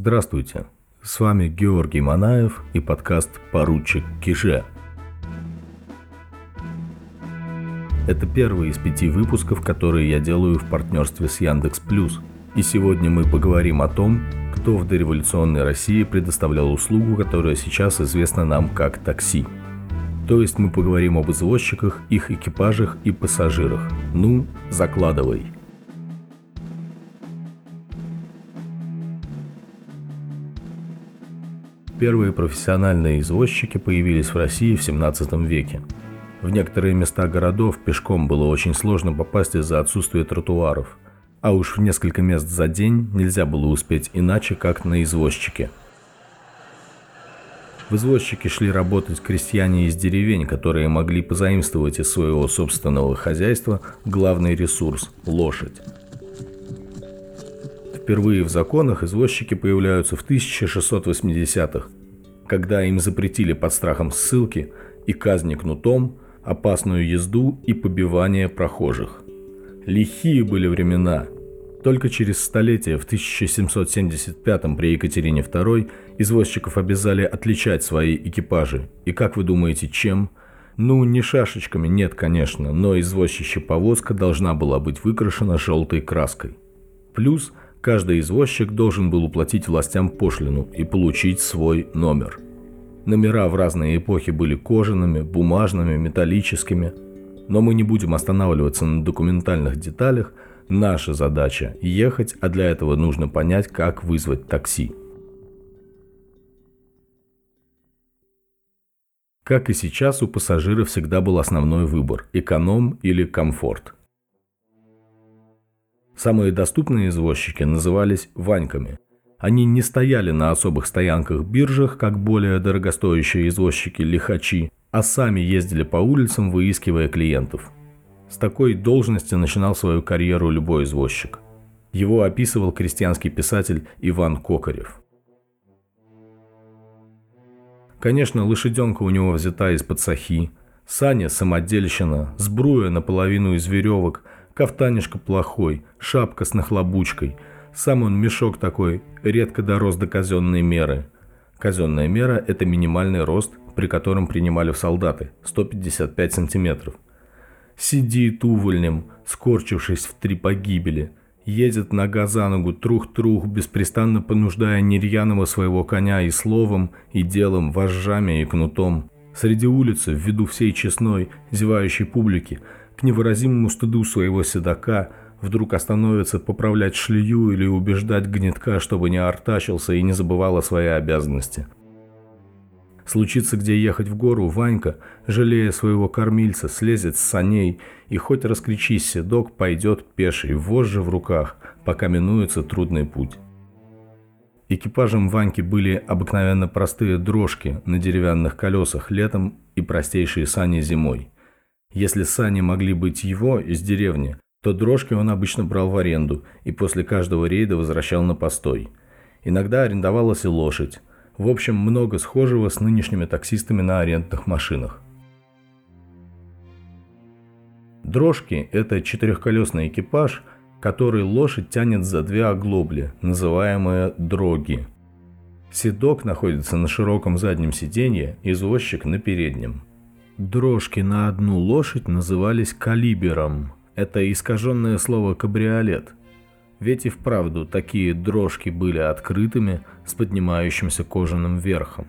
Здравствуйте, с вами Георгий Манаев и подкаст «Поручик Киже». Это первый из пяти выпусков, которые я делаю в партнерстве с Яндекс Плюс. И сегодня мы поговорим о том, кто в дореволюционной России предоставлял услугу, которая сейчас известна нам как такси. То есть мы поговорим об извозчиках, их экипажах и пассажирах. Ну, закладывай. Первые профессиональные извозчики появились в России в 17 веке. В некоторые места городов пешком было очень сложно попасть из-за отсутствия тротуаров – а уж в несколько мест за день нельзя было успеть иначе, как на извозчике. В извозчики шли работать крестьяне из деревень, которые могли позаимствовать из своего собственного хозяйства главный ресурс – лошадь. Впервые в законах извозчики появляются в 1680-х, когда им запретили под страхом ссылки и казни кнутом опасную езду и побивание прохожих – Лихие были времена. Только через столетие, в 1775 при Екатерине II, извозчиков обязали отличать свои экипажи. И как вы думаете, чем? Ну, не шашечками, нет, конечно, но извозчища повозка должна была быть выкрашена желтой краской. Плюс каждый извозчик должен был уплатить властям пошлину и получить свой номер. Номера в разные эпохи были кожаными, бумажными, металлическими – но мы не будем останавливаться на документальных деталях. Наша задача – ехать, а для этого нужно понять, как вызвать такси. Как и сейчас, у пассажира всегда был основной выбор – эконом или комфорт. Самые доступные извозчики назывались «ваньками». Они не стояли на особых стоянках-биржах, как более дорогостоящие извозчики-лихачи, а сами ездили по улицам, выискивая клиентов. С такой должности начинал свою карьеру любой извозчик. Его описывал крестьянский писатель Иван Кокарев. Конечно, лошаденка у него взята из-под сахи, Саня – самодельщина, сбруя наполовину из веревок, кафтанишка плохой, шапка с нахлобучкой. Сам он мешок такой, редко дорос до казенной меры. Казенная мера – это минимальный рост при котором принимали в солдаты, 155 сантиметров. Сидит увольнем, скорчившись в три погибели, едет нога за ногу, трух-трух, беспрестанно понуждая нерьяного своего коня и словом, и делом, вожжами и кнутом. Среди улицы, в виду всей честной, зевающей публики, к невыразимому стыду своего седока, вдруг остановится поправлять шлею или убеждать гнетка, чтобы не артачился и не забывал о своей обязанности – Случится где ехать в гору, Ванька, жалея своего кормильца, слезет с саней и хоть раскричись седок, пойдет пеший, вожжи в руках, пока минуется трудный путь. Экипажем Ваньки были обыкновенно простые дрожки на деревянных колесах летом и простейшие сани зимой. Если сани могли быть его из деревни, то дрожки он обычно брал в аренду и после каждого рейда возвращал на постой. Иногда арендовалась и лошадь, в общем, много схожего с нынешними таксистами на арендных машинах. Дрожки – это четырехколесный экипаж, который лошадь тянет за две оглобли, называемые дроги. Седок находится на широком заднем сиденье, извозчик на переднем. Дрожки на одну лошадь назывались калибером. Это искаженное слово «кабриолет». Ведь и вправду такие дрожки были открытыми с поднимающимся кожаным верхом.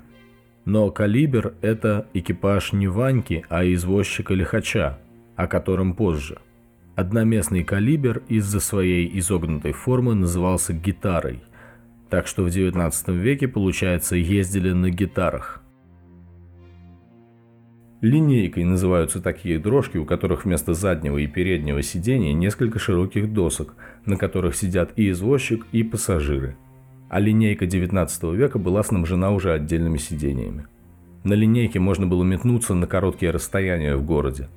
Но калибр – это экипаж не Ваньки, а извозчика-лихача, о котором позже. Одноместный калибр из-за своей изогнутой формы назывался гитарой, так что в 19 веке, получается, ездили на гитарах – Линейкой называются такие дрожки, у которых вместо заднего и переднего сидения несколько широких досок, на которых сидят и извозчик, и пассажиры. А линейка 19 века была снабжена уже отдельными сидениями. На линейке можно было метнуться на короткие расстояния в городе.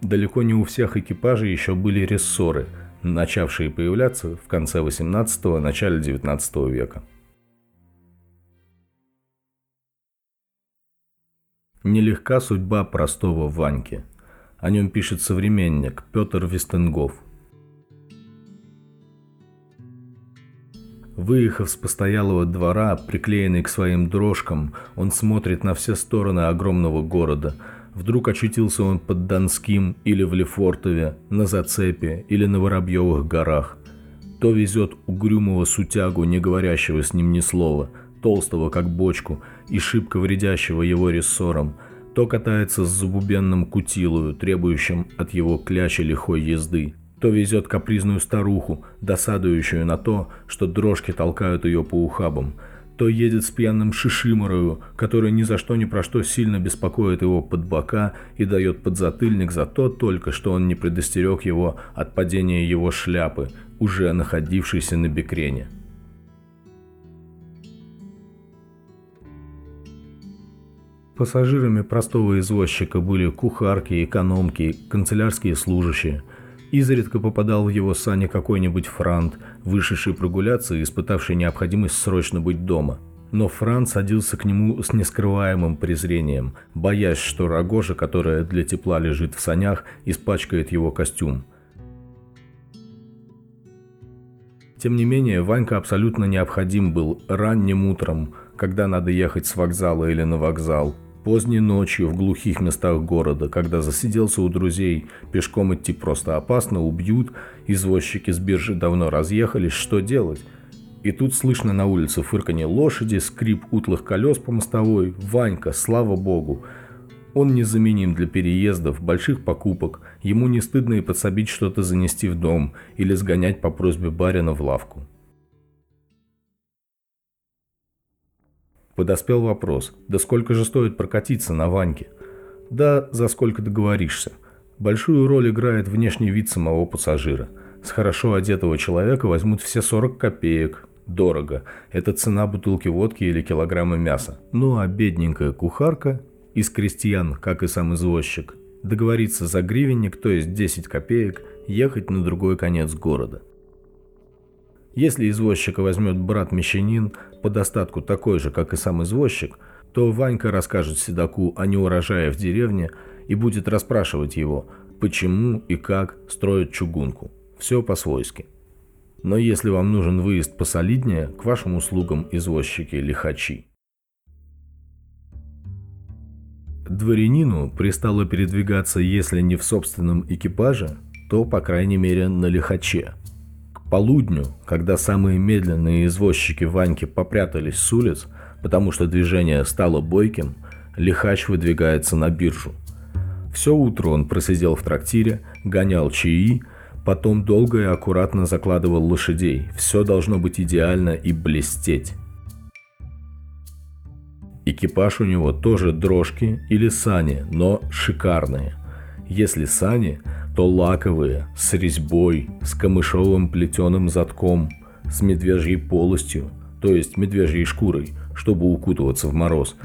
Далеко не у всех экипажей еще были рессоры, начавшие появляться в конце 18 начале 19 века. Нелегка судьба простого Ваньки. О нем пишет современник Петр Вестенгов. Выехав с постоялого двора, приклеенный к своим дрожкам, он смотрит на все стороны огромного города. Вдруг очутился он под Донским или в Лефортове, на Зацепе или на Воробьевых горах. То везет угрюмого сутягу, не говорящего с ним ни слова, толстого как бочку и шибко вредящего его рессором, то катается с забубенным кутилою, требующим от его клячи лихой езды, то везет капризную старуху, досадующую на то, что дрожки толкают ее по ухабам, то едет с пьяным шишиморою, который ни за что ни про что сильно беспокоит его под бока и дает подзатыльник за то только, что он не предостерег его от падения его шляпы, уже находившейся на бекрене. Пассажирами простого извозчика были кухарки, экономки, канцелярские служащие – Изредка попадал в его сани какой-нибудь франт, вышедший прогуляться и испытавший необходимость срочно быть дома. Но Франц садился к нему с нескрываемым презрением, боясь, что рогожа, которая для тепла лежит в санях, испачкает его костюм. Тем не менее, Ванька абсолютно необходим был ранним утром, когда надо ехать с вокзала или на вокзал – Поздней ночью в глухих местах города, когда засиделся у друзей, пешком идти просто опасно, убьют, извозчики с биржи давно разъехались, что делать? И тут слышно на улице фырканье лошади, скрип утлых колес по мостовой. Ванька, слава богу. Он незаменим для переездов, больших покупок. Ему не стыдно и подсобить что-то занести в дом или сгонять по просьбе барина в лавку. Подоспел вопрос, да сколько же стоит прокатиться на Ваньке? Да, за сколько договоришься. Большую роль играет внешний вид самого пассажира. С хорошо одетого человека возьмут все 40 копеек. Дорого. Это цена бутылки водки или килограмма мяса. Ну а бедненькая кухарка из крестьян, как и сам извозчик, договориться за гривенник, то есть 10 копеек, ехать на другой конец города – если извозчика возьмет брат-мещанин, по достатку такой же, как и сам извозчик, то Ванька расскажет седаку о неурожае в деревне и будет расспрашивать его, почему и как строят чугунку. Все по-свойски. Но если вам нужен выезд посолиднее, к вашим услугам извозчики-лихачи. Дворянину пристало передвигаться, если не в собственном экипаже, то, по крайней мере, на лихаче – полудню, когда самые медленные извозчики Ваньки попрятались с улиц, потому что движение стало бойким, лихач выдвигается на биржу. Все утро он просидел в трактире, гонял чаи, потом долго и аккуратно закладывал лошадей. Все должно быть идеально и блестеть. Экипаж у него тоже дрожки или сани, но шикарные. Если сани, то лаковые, с резьбой, с камышовым плетеным затком, с медвежьей полостью, то есть медвежьей шкурой, чтобы укутываться в мороз,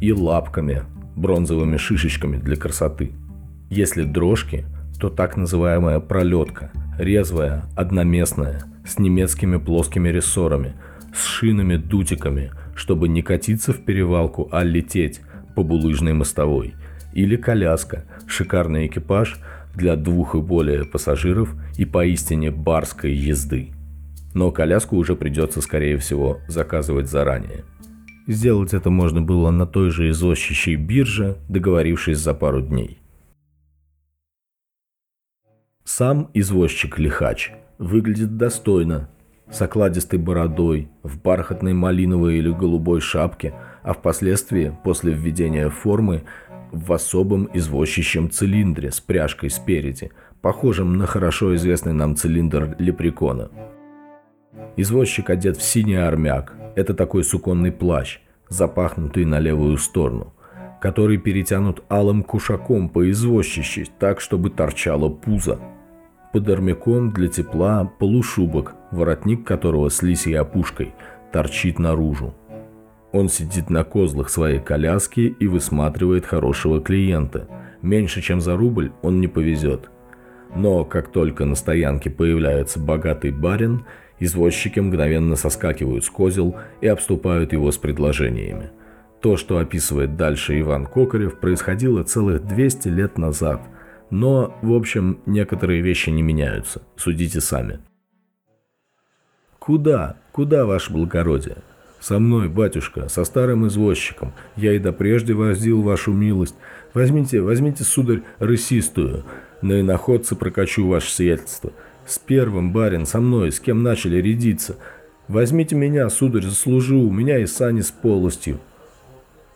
и лапками, бронзовыми шишечками для красоты. Если дрожки, то так называемая пролетка, резвая, одноместная, с немецкими плоскими рессорами, с шинами-дутиками, чтобы не катиться в перевалку, а лететь по булыжной мостовой. Или коляска, шикарный экипаж – для двух и более пассажиров и поистине барской езды. Но коляску уже придется, скорее всего, заказывать заранее. Сделать это можно было на той же извозчищей бирже, договорившись за пару дней. Сам извозчик-лихач выглядит достойно, с окладистой бородой, в бархатной малиновой или голубой шапке, а впоследствии, после введения формы, в особом извозчищем цилиндре с пряжкой спереди, похожем на хорошо известный нам цилиндр лепрекона. Извозчик одет в синий армяк, это такой суконный плащ, запахнутый на левую сторону, который перетянут алым кушаком по извозчищи, так, чтобы торчало пузо. Под армяком для тепла полушубок, воротник которого с лисьей опушкой торчит наружу. Он сидит на козлах своей коляски и высматривает хорошего клиента. Меньше чем за рубль он не повезет. Но как только на стоянке появляется богатый барин, извозчики мгновенно соскакивают с козел и обступают его с предложениями. То, что описывает дальше Иван Кокарев, происходило целых 200 лет назад. Но, в общем, некоторые вещи не меняются. Судите сами. Куда? Куда, ваше благородие? Со мной, батюшка, со старым извозчиком. Я и допрежде возил вашу милость. Возьмите, возьмите, сударь, рысистую. На иноходце прокачу ваше сиятельство. С первым, барин, со мной, с кем начали рядиться. Возьмите меня, сударь, заслужу, у меня и сани с полостью.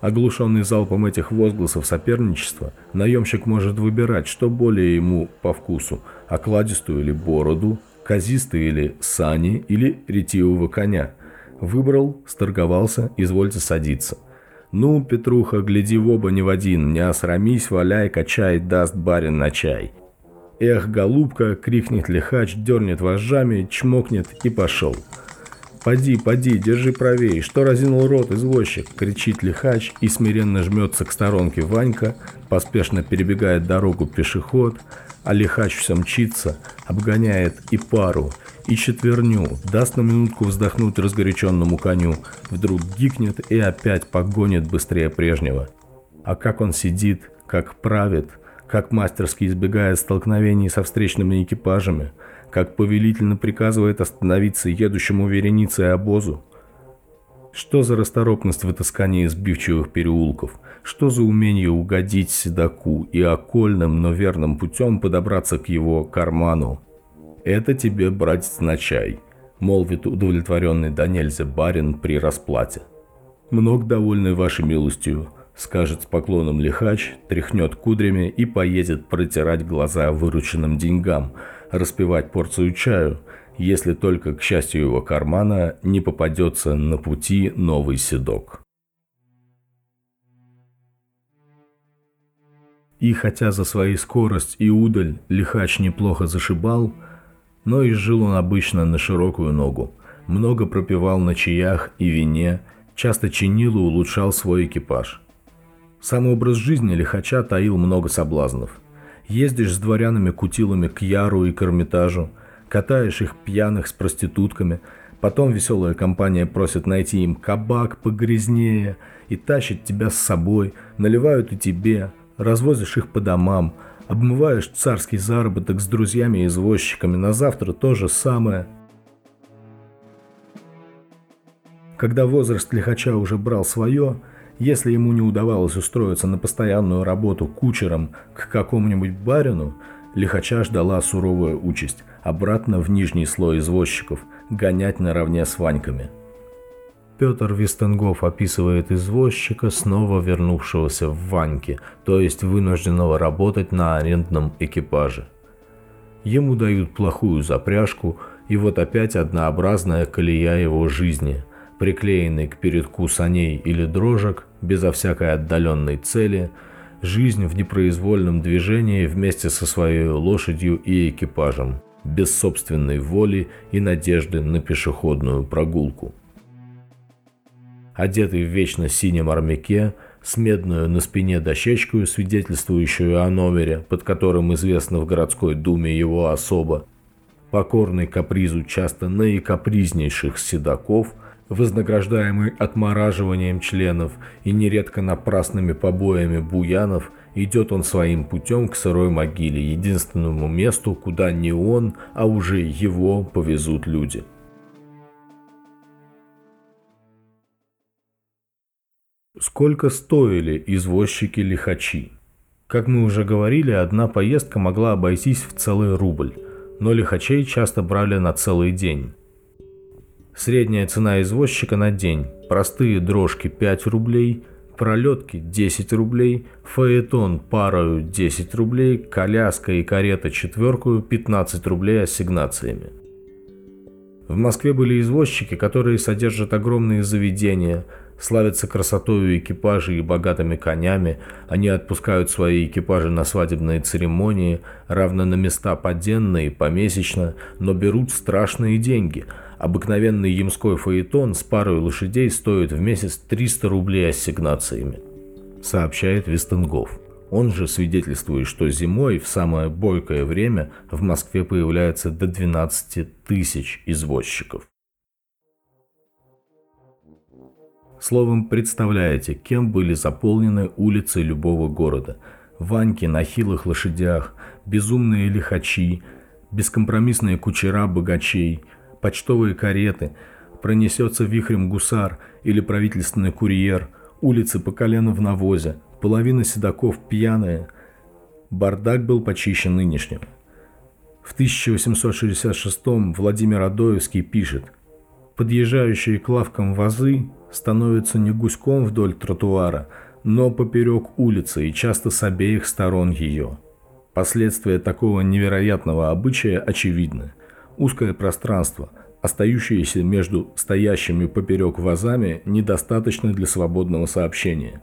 Оглушенный залпом этих возгласов соперничества, наемщик может выбирать, что более ему по вкусу – окладистую или бороду, казистые или сани, или ретивого коня. Выбрал, сторговался, извольте садиться. Ну, Петруха, гляди в оба не в один, не осрамись, валяй, качай, даст барин на чай. Эх, голубка, крикнет лихач, дернет вожжами, чмокнет и пошел. «Поди, поди, держи правее, что разинул рот извозчик!» – кричит лихач и смиренно жмется к сторонке Ванька, поспешно перебегает дорогу пешеход, а лихач все мчится, обгоняет и пару, и четверню, даст на минутку вздохнуть разгоряченному коню, вдруг гикнет и опять погонит быстрее прежнего. А как он сидит, как правит, как мастерски избегает столкновений со встречными экипажами – как повелительно приказывает остановиться едущему вереницей обозу. Что за расторопность в отыскании сбивчивых переулков? Что за умение угодить седаку и окольным, но верным путем подобраться к его карману? Это тебе, братец, на чай, молвит удовлетворенный до барин при расплате. Много довольный вашей милостью, скажет с поклоном лихач, тряхнет кудрями и поедет протирать глаза вырученным деньгам – распивать порцию чаю, если только, к счастью его кармана, не попадется на пути новый седок. И хотя за свою скорость и удаль лихач неплохо зашибал, но и жил он обычно на широкую ногу, много пропивал на чаях и вине, часто чинил и улучшал свой экипаж. Сам образ жизни лихача таил много соблазнов – Ездишь с дворянами-кутилами к Яру и к катаешь их пьяных с проститутками, потом веселая компания просит найти им кабак погрязнее и тащит тебя с собой, наливают и тебе, развозишь их по домам, обмываешь царский заработок с друзьями-извозчиками, на завтра то же самое. Когда возраст лихача уже брал свое, если ему не удавалось устроиться на постоянную работу кучером к какому-нибудь барину, лихача ждала суровая участь – обратно в нижний слой извозчиков, гонять наравне с Ваньками. Петр Вистенгов описывает извозчика, снова вернувшегося в Ваньке, то есть вынужденного работать на арендном экипаже. Ему дают плохую запряжку, и вот опять однообразная колея его жизни – приклеенный к передку саней или дрожек, безо всякой отдаленной цели, жизнь в непроизвольном движении вместе со своей лошадью и экипажем, без собственной воли и надежды на пешеходную прогулку. Одетый в вечно синем армяке, с медную на спине дощечкой, свидетельствующую о номере, под которым известно в городской думе его особо, покорный капризу часто наикапризнейших седаков – вознаграждаемый отмораживанием членов и нередко напрасными побоями буянов, идет он своим путем к сырой могиле, единственному месту, куда не он, а уже его повезут люди. Сколько стоили извозчики-лихачи? Как мы уже говорили, одна поездка могла обойтись в целый рубль, но лихачей часто брали на целый день. Средняя цена извозчика на день. Простые дрожки 5 рублей, пролетки 10 рублей, фаэтон парою 10 рублей, коляска и карета четверкую 15 рублей ассигнациями. В Москве были извозчики, которые содержат огромные заведения, славятся красотой экипажей и богатыми конями, они отпускают свои экипажи на свадебные церемонии, равно на места поденные, помесячно, но берут страшные деньги – Обыкновенный ямской фаэтон с парой лошадей стоит в месяц 300 рублей ассигнациями, сообщает Вестенгов. Он же свидетельствует, что зимой в самое бойкое время в Москве появляется до 12 тысяч извозчиков. Словом, представляете, кем были заполнены улицы любого города. Ваньки на хилых лошадях, безумные лихачи, бескомпромиссные кучера богачей – почтовые кареты, пронесется вихрем гусар или правительственный курьер, улицы по колено в навозе, половина седаков пьяная. Бардак был почище нынешнего. В 1866-м Владимир Адоевский пишет «Подъезжающие к лавкам вазы становятся не гуськом вдоль тротуара, но поперек улицы и часто с обеих сторон ее. Последствия такого невероятного обычая очевидны. Узкое пространство, остающееся между стоящими поперек вазами, недостаточно для свободного сообщения.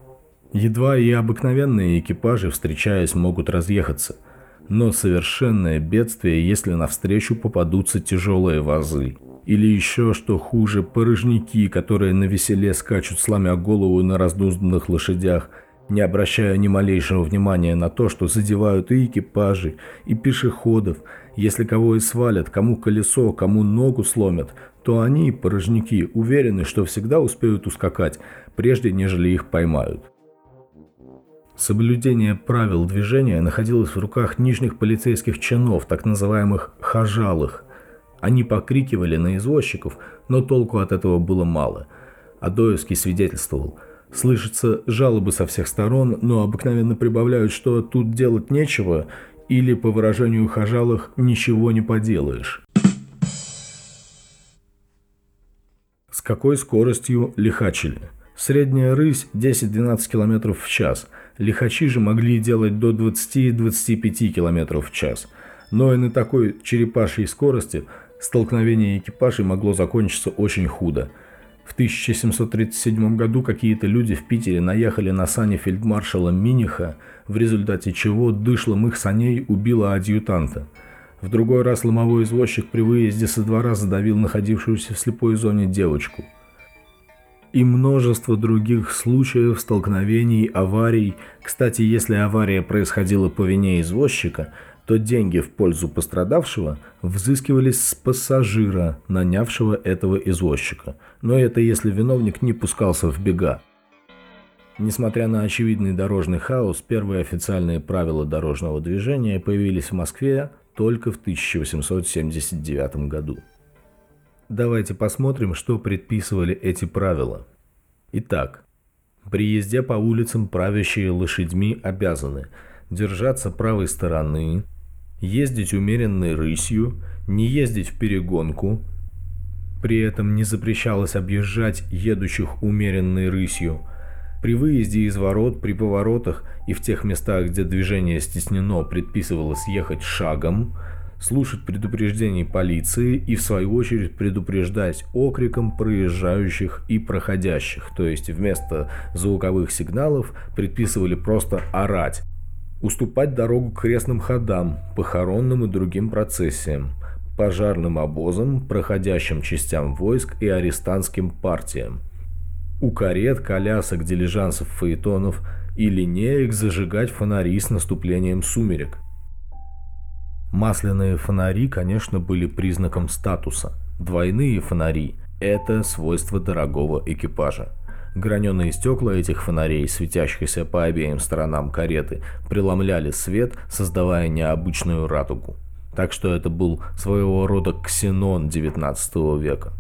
Едва и обыкновенные экипажи, встречаясь, могут разъехаться. Но совершенное бедствие, если навстречу попадутся тяжелые вазы. Или еще, что хуже, порожники, которые на веселе скачут, сломя голову на раздузданных лошадях, не обращая ни малейшего внимания на то, что задевают и экипажи, и пешеходов. Если кого и свалят, кому колесо, кому ногу сломят, то они, порожники, уверены, что всегда успеют ускакать, прежде нежели их поймают. Соблюдение правил движения находилось в руках нижних полицейских чинов, так называемых «хажалых», они покрикивали на извозчиков, но толку от этого было мало. Адоевский свидетельствовал. Слышатся жалобы со всех сторон, но обыкновенно прибавляют, что тут делать нечего, или, по выражению хожалых, ничего не поделаешь. С какой скоростью лихачили? Средняя рысь 10-12 км в час. Лихачи же могли делать до 20-25 км в час. Но и на такой черепашьей скорости – Столкновение экипажей могло закончиться очень худо. В 1737 году какие-то люди в Питере наехали на сани фельдмаршала Миниха, в результате чего дышлом их саней убило адъютанта. В другой раз ломовой извозчик при выезде со двора задавил находившуюся в слепой зоне девочку. И множество других случаев столкновений, аварий. Кстати, если авария происходила по вине извозчика, то деньги в пользу пострадавшего взыскивались с пассажира, нанявшего этого извозчика. Но это если виновник не пускался в бега. Несмотря на очевидный дорожный хаос, первые официальные правила дорожного движения появились в Москве только в 1879 году. Давайте посмотрим, что предписывали эти правила. Итак, при езде по улицам правящие лошадьми обязаны держаться правой стороны, ездить умеренной рысью, не ездить в перегонку. При этом не запрещалось объезжать едущих умеренной рысью. При выезде из ворот, при поворотах и в тех местах, где движение стеснено, предписывалось ехать шагом, слушать предупреждений полиции и в свою очередь предупреждать окриком проезжающих и проходящих, то есть вместо звуковых сигналов предписывали просто орать, уступать дорогу крестным ходам, похоронным и другим процессиям, пожарным обозам, проходящим частям войск и арестантским партиям. У карет, колясок, дилижансов, фаэтонов и линеек зажигать фонари с наступлением сумерек. Масляные фонари, конечно, были признаком статуса. Двойные фонари – это свойство дорогого экипажа. Граненые стекла этих фонарей, светящихся по обеим сторонам кареты, преломляли свет, создавая необычную радугу. Так что это был своего рода ксенон XIX века.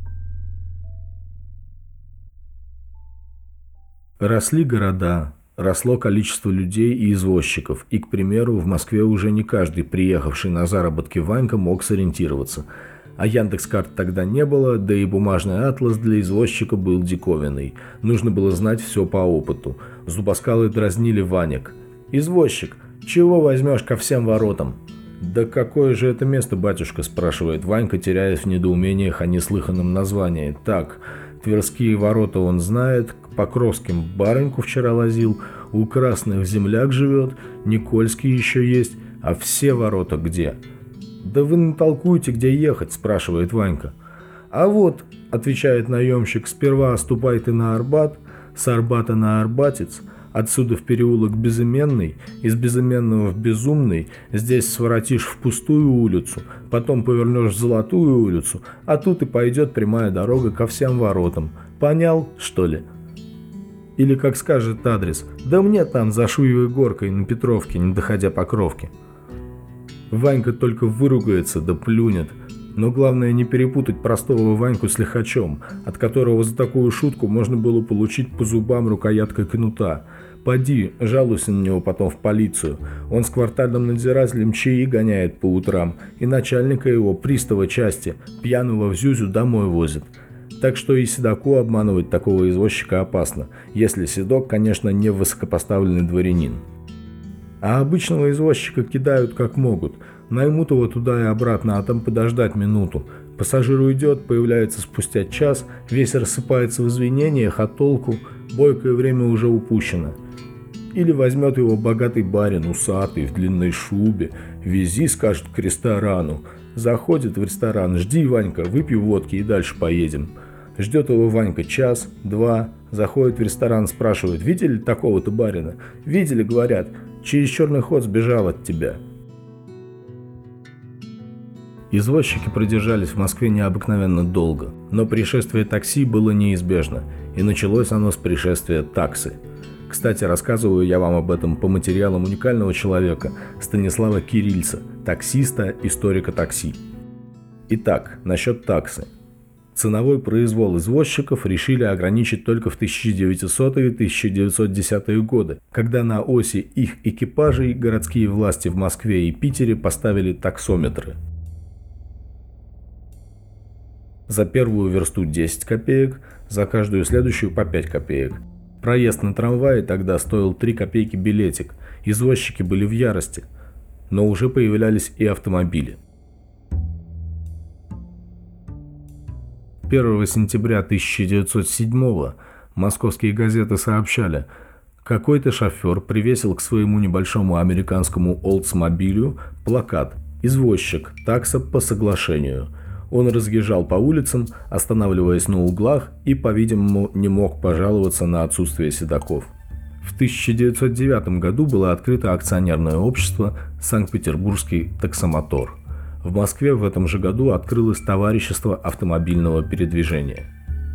Росли города, росло количество людей и извозчиков, и, к примеру, в Москве уже не каждый приехавший на заработки Ванька мог сориентироваться – а Яндекс.Карт тогда не было, да и бумажный атлас для извозчика был диковинный. Нужно было знать все по опыту. Зубоскалы дразнили Ванек. «Извозчик, чего возьмешь ко всем воротам?» «Да какое же это место, батюшка?» – спрашивает Ванька, теряясь в недоумениях о неслыханном названии. «Так, Тверские ворота он знает, Покровским барыньку вчера лазил, у Красных земляк живет, Никольский еще есть, а все ворота где?» «Да вы натолкуете, где ехать?» – спрашивает Ванька. «А вот», – отвечает наемщик, – «сперва ступай ты на Арбат, с Арбата на Арбатец, отсюда в переулок Безыменный, из Безыменного в Безумный, здесь своротишь в пустую улицу, потом повернешь в Золотую улицу, а тут и пойдет прямая дорога ко всем воротам. Понял, что ли?» Или, как скажет адрес, «Да мне там за Шуевой горкой на Петровке, не доходя Покровки». Ванька только выругается да плюнет. Но главное не перепутать простого Ваньку с лихачом, от которого за такую шутку можно было получить по зубам рукояткой кнута. Поди, жалуйся на него потом в полицию. Он с квартальным надзирателем чаи гоняет по утрам, и начальника его, пристава части, пьяного в Зюзю домой возит. Так что и Седоку обманывать такого извозчика опасно, если Седок, конечно, не высокопоставленный дворянин. А обычного извозчика кидают как могут – Наймут его туда и обратно, а там подождать минуту. Пассажир уйдет, появляется спустя час, весь рассыпается в извинениях, а толку бойкое время уже упущено. Или возьмет его богатый барин, усатый, в длинной шубе, вези, скажет, к ресторану. Заходит в ресторан, жди, Ванька, выпью водки и дальше поедем. Ждет его Ванька час, два, заходит в ресторан, спрашивает, видели такого-то барина? Видели, говорят, через черный ход сбежал от тебя. Извозчики продержались в Москве необыкновенно долго, но пришествие такси было неизбежно, и началось оно с пришествия таксы. Кстати, рассказываю я вам об этом по материалам уникального человека Станислава Кирильца, таксиста, историка такси. Итак, насчет таксы. Ценовой произвол извозчиков решили ограничить только в 1900-е и 1910-е годы, когда на оси их экипажей городские власти в Москве и Питере поставили таксометры – за первую версту 10 копеек, за каждую следующую по 5 копеек. Проезд на трамвае тогда стоил 3 копейки билетик, извозчики были в ярости, но уже появлялись и автомобили. 1 сентября 1907 московские газеты сообщали, какой-то шофер привесил к своему небольшому американскому Oldsmobile плакат «Извозчик, такса по соглашению», он разъезжал по улицам, останавливаясь на углах и, по-видимому, не мог пожаловаться на отсутствие седаков. В 1909 году было открыто акционерное общество «Санкт-Петербургский таксомотор». В Москве в этом же году открылось товарищество автомобильного передвижения.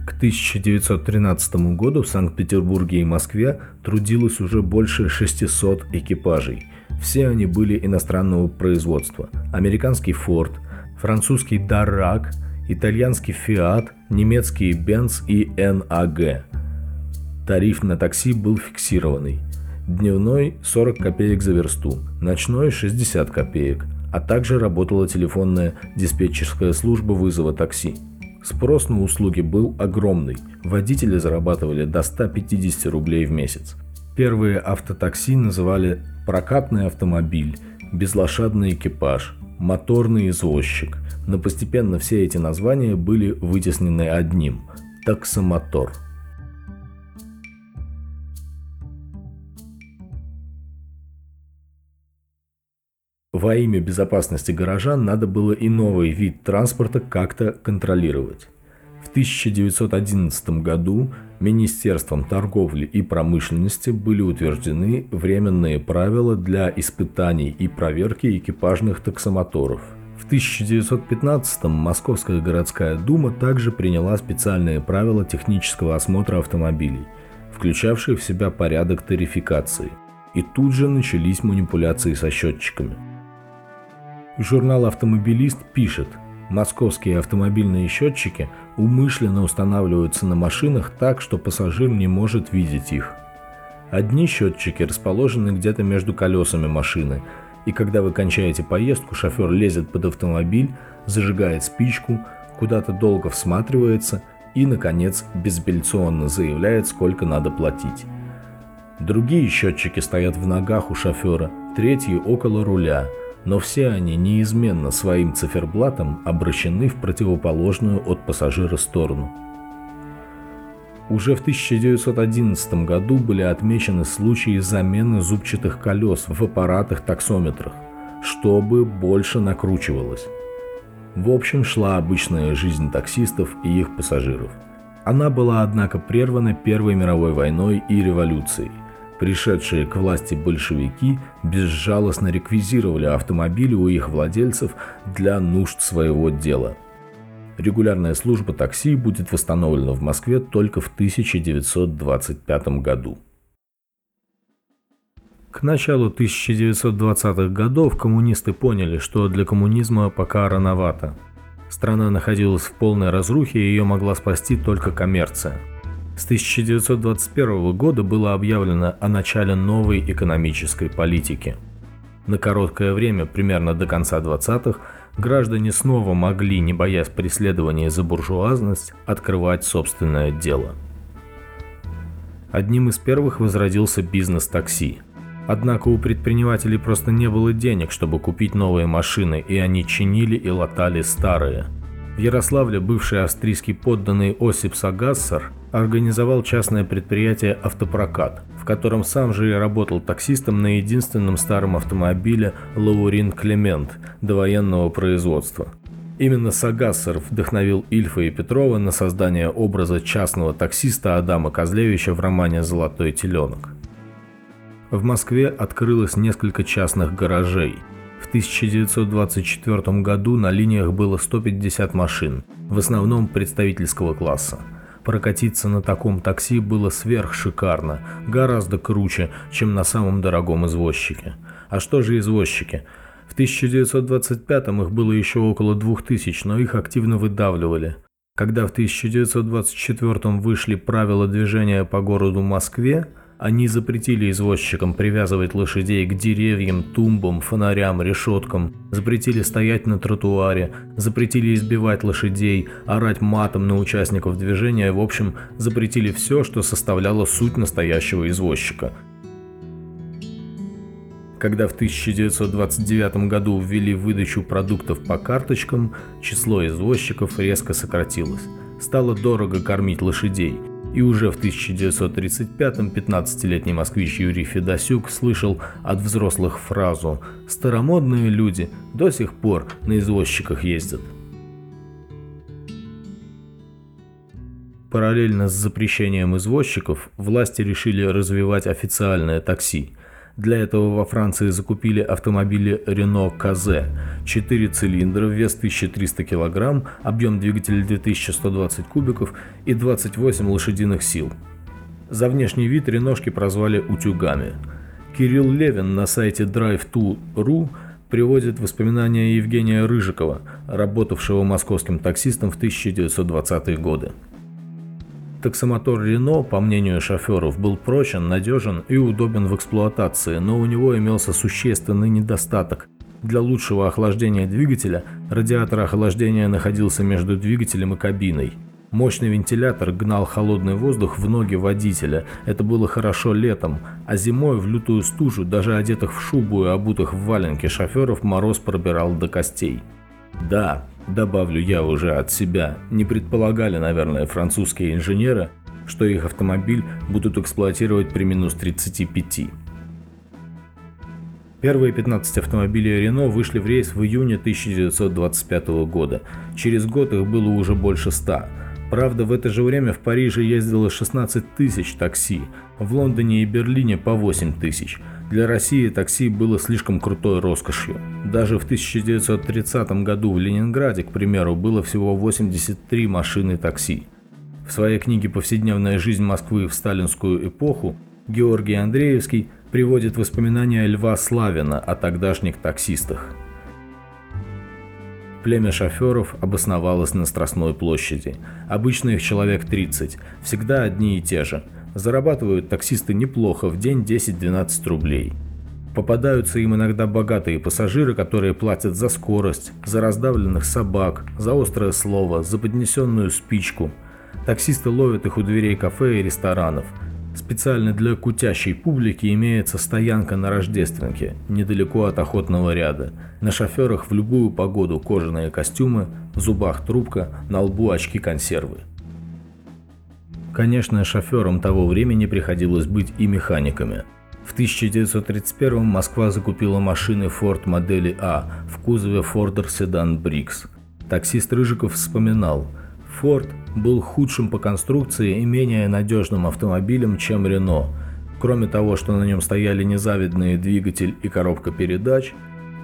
К 1913 году в Санкт-Петербурге и Москве трудилось уже больше 600 экипажей. Все они были иностранного производства. Американский Ford – французский Даррак, итальянский Fiat, немецкий Benz и NAG. Тариф на такси был фиксированный. Дневной 40 копеек за версту, ночной 60 копеек, а также работала телефонная диспетчерская служба вызова такси. Спрос на услуги был огромный, водители зарабатывали до 150 рублей в месяц. Первые автотакси называли «прокатный автомобиль», «безлошадный экипаж», моторный извозчик, но постепенно все эти названия были вытеснены одним – таксомотор. Во имя безопасности горожан надо было и новый вид транспорта как-то контролировать. В 1911 году Министерством торговли и промышленности были утверждены временные правила для испытаний и проверки экипажных таксомоторов. В 1915 Московская городская дума также приняла специальные правила технического осмотра автомобилей, включавшие в себя порядок тарификации. И тут же начались манипуляции со счетчиками. Журнал «Автомобилист» пишет – Московские автомобильные счетчики умышленно устанавливаются на машинах так, что пассажир не может видеть их. Одни счетчики расположены где-то между колесами машины, и когда вы кончаете поездку, шофер лезет под автомобиль, зажигает спичку, куда-то долго всматривается и, наконец, безапелляционно заявляет, сколько надо платить. Другие счетчики стоят в ногах у шофера, третьи около руля – но все они неизменно своим циферблатом обращены в противоположную от пассажира сторону. Уже в 1911 году были отмечены случаи замены зубчатых колес в аппаратах-таксометрах, чтобы больше накручивалось. В общем, шла обычная жизнь таксистов и их пассажиров. Она была, однако, прервана Первой мировой войной и революцией. Пришедшие к власти большевики безжалостно реквизировали автомобили у их владельцев для нужд своего дела. Регулярная служба такси будет восстановлена в Москве только в 1925 году. К началу 1920-х годов коммунисты поняли, что для коммунизма пока рановато. Страна находилась в полной разрухе, и ее могла спасти только коммерция. С 1921 года было объявлено о начале новой экономической политики. На короткое время, примерно до конца 20-х, граждане снова могли, не боясь преследования за буржуазность, открывать собственное дело. Одним из первых возродился бизнес такси. Однако у предпринимателей просто не было денег, чтобы купить новые машины, и они чинили и латали старые. В Ярославле бывший австрийский подданный Осип Сагассер организовал частное предприятие «Автопрокат», в котором сам же и работал таксистом на единственном старом автомобиле «Лаурин Клемент» довоенного производства. Именно Сагассер вдохновил Ильфа и Петрова на создание образа частного таксиста Адама Козлевича в романе «Золотой теленок». В Москве открылось несколько частных гаражей. В 1924 году на линиях было 150 машин, в основном представительского класса. Прокатиться на таком такси было сверх шикарно, гораздо круче, чем на самом дорогом извозчике. А что же извозчики? В 1925-м их было еще около 2000, но их активно выдавливали. Когда в 1924-м вышли правила движения по городу Москве, они запретили извозчикам привязывать лошадей к деревьям, тумбам, фонарям, решеткам, запретили стоять на тротуаре, запретили избивать лошадей, орать матом на участников движения, в общем, запретили все, что составляло суть настоящего извозчика. Когда в 1929 году ввели выдачу продуктов по карточкам, число извозчиков резко сократилось. Стало дорого кормить лошадей – и уже в 1935-м 15-летний москвич Юрий Федосюк слышал от взрослых фразу «Старомодные люди до сих пор на извозчиках ездят». Параллельно с запрещением извозчиков власти решили развивать официальное такси – для этого во Франции закупили автомобили Renault KZ. 4 цилиндра, вес 1300 кг, объем двигателя 2120 кубиков и 28 лошадиных сил. За внешний вид реношки прозвали «утюгами». Кирилл Левин на сайте drive2.ru приводит воспоминания Евгения Рыжикова, работавшего московским таксистом в 1920-е годы. Таксомотор Рено, по мнению шоферов, был прочен, надежен и удобен в эксплуатации, но у него имелся существенный недостаток. Для лучшего охлаждения двигателя радиатор охлаждения находился между двигателем и кабиной. Мощный вентилятор гнал холодный воздух в ноги водителя. Это было хорошо летом, а зимой в лютую стужу, даже одетых в шубу и обутых в валенки шоферов, мороз пробирал до костей. Да, добавлю я уже от себя, не предполагали, наверное, французские инженеры, что их автомобиль будут эксплуатировать при минус 35. Первые 15 автомобилей Renault вышли в рейс в июне 1925 года. Через год их было уже больше 100. Правда, в это же время в Париже ездило 16 тысяч такси, в Лондоне и Берлине по 8 тысяч – для России такси было слишком крутой роскошью. Даже в 1930 году в Ленинграде, к примеру, было всего 83 машины такси. В своей книге «Повседневная жизнь Москвы в сталинскую эпоху» Георгий Андреевский приводит воспоминания Льва Славина о тогдашних таксистах. Племя шоферов обосновалось на Страстной площади. Обычно их человек 30, всегда одни и те же – Зарабатывают таксисты неплохо, в день 10-12 рублей. Попадаются им иногда богатые пассажиры, которые платят за скорость, за раздавленных собак, за острое слово, за поднесенную спичку. Таксисты ловят их у дверей кафе и ресторанов. Специально для кутящей публики имеется стоянка на Рождественке, недалеко от охотного ряда. На шоферах в любую погоду кожаные костюмы, в зубах трубка, на лбу очки консервы. Конечно, шоферам того времени приходилось быть и механиками. В 1931 Москва закупила машины Ford модели А в кузове Ford Sedan Briggs. Таксист Рыжиков вспоминал, Ford был худшим по конструкции и менее надежным автомобилем, чем Renault. Кроме того, что на нем стояли незавидные двигатель и коробка передач,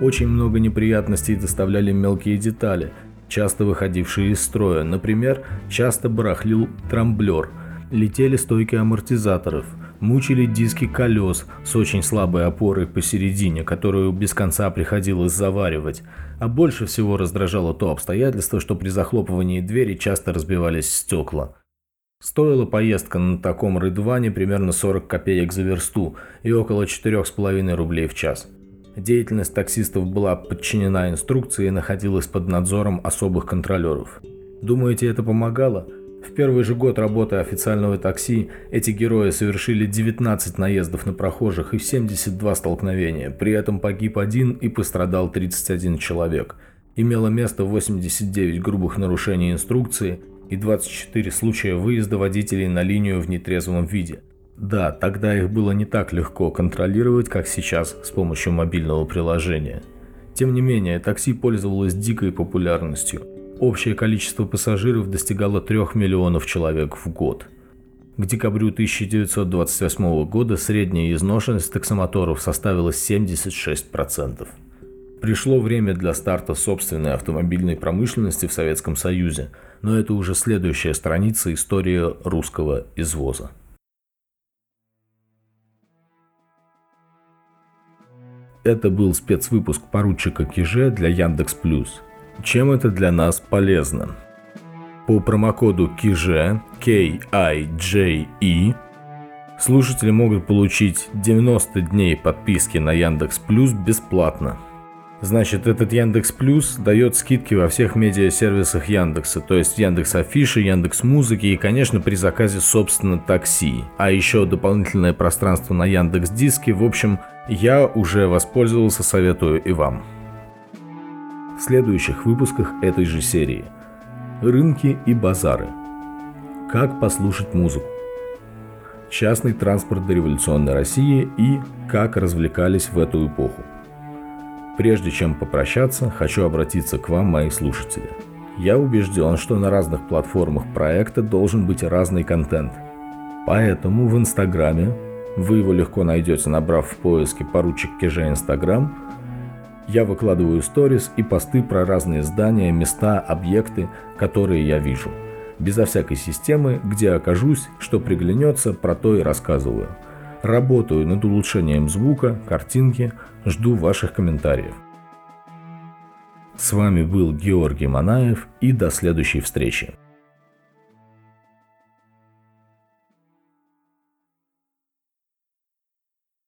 очень много неприятностей доставляли мелкие детали, часто выходившие из строя. Например, часто барахлил трамблер – летели стойки амортизаторов, мучили диски колес с очень слабой опорой посередине, которую без конца приходилось заваривать, а больше всего раздражало то обстоятельство, что при захлопывании двери часто разбивались стекла. Стоила поездка на таком рыдване примерно 40 копеек за версту и около 4,5 рублей в час. Деятельность таксистов была подчинена инструкции и находилась под надзором особых контролеров. Думаете, это помогало? В первый же год работы официального такси эти герои совершили 19 наездов на прохожих и 72 столкновения, при этом погиб один и пострадал 31 человек. Имело место 89 грубых нарушений инструкции и 24 случая выезда водителей на линию в нетрезвом виде. Да, тогда их было не так легко контролировать, как сейчас с помощью мобильного приложения. Тем не менее, такси пользовалось дикой популярностью. Общее количество пассажиров достигало 3 миллионов человек в год. К декабрю 1928 года средняя изношенность таксомоторов составила 76%. Пришло время для старта собственной автомобильной промышленности в Советском Союзе, но это уже следующая страница истории русского извоза. Это был спецвыпуск поручика Киже для Яндекс Плюс. Чем это для нас полезно? По промокоду KIJE, K-I-J-E, слушатели могут получить 90 дней подписки на Яндекс Плюс бесплатно – Значит, этот Яндекс Плюс дает скидки во всех медиасервисах Яндекса, то есть Яндекс Афиши, Яндекс Музыки и, конечно, при заказе собственно такси. А еще дополнительное пространство на Яндекс Диске. В общем, я уже воспользовался, советую и вам. В следующих выпусках этой же серии. Рынки и базары. Как послушать музыку. Частный транспорт дореволюционной России и как развлекались в эту эпоху. Прежде чем попрощаться, хочу обратиться к вам, мои слушатели. Я убежден, что на разных платформах проекта должен быть разный контент. Поэтому в Инстаграме, вы его легко найдете, набрав в поиске поручик Киже Инстаграм, я выкладываю сторис и посты про разные здания, места, объекты, которые я вижу. Безо всякой системы, где окажусь, что приглянется, про то и рассказываю – Работаю над улучшением звука, картинки, жду ваших комментариев. С вами был Георгий Манаев и до следующей встречи.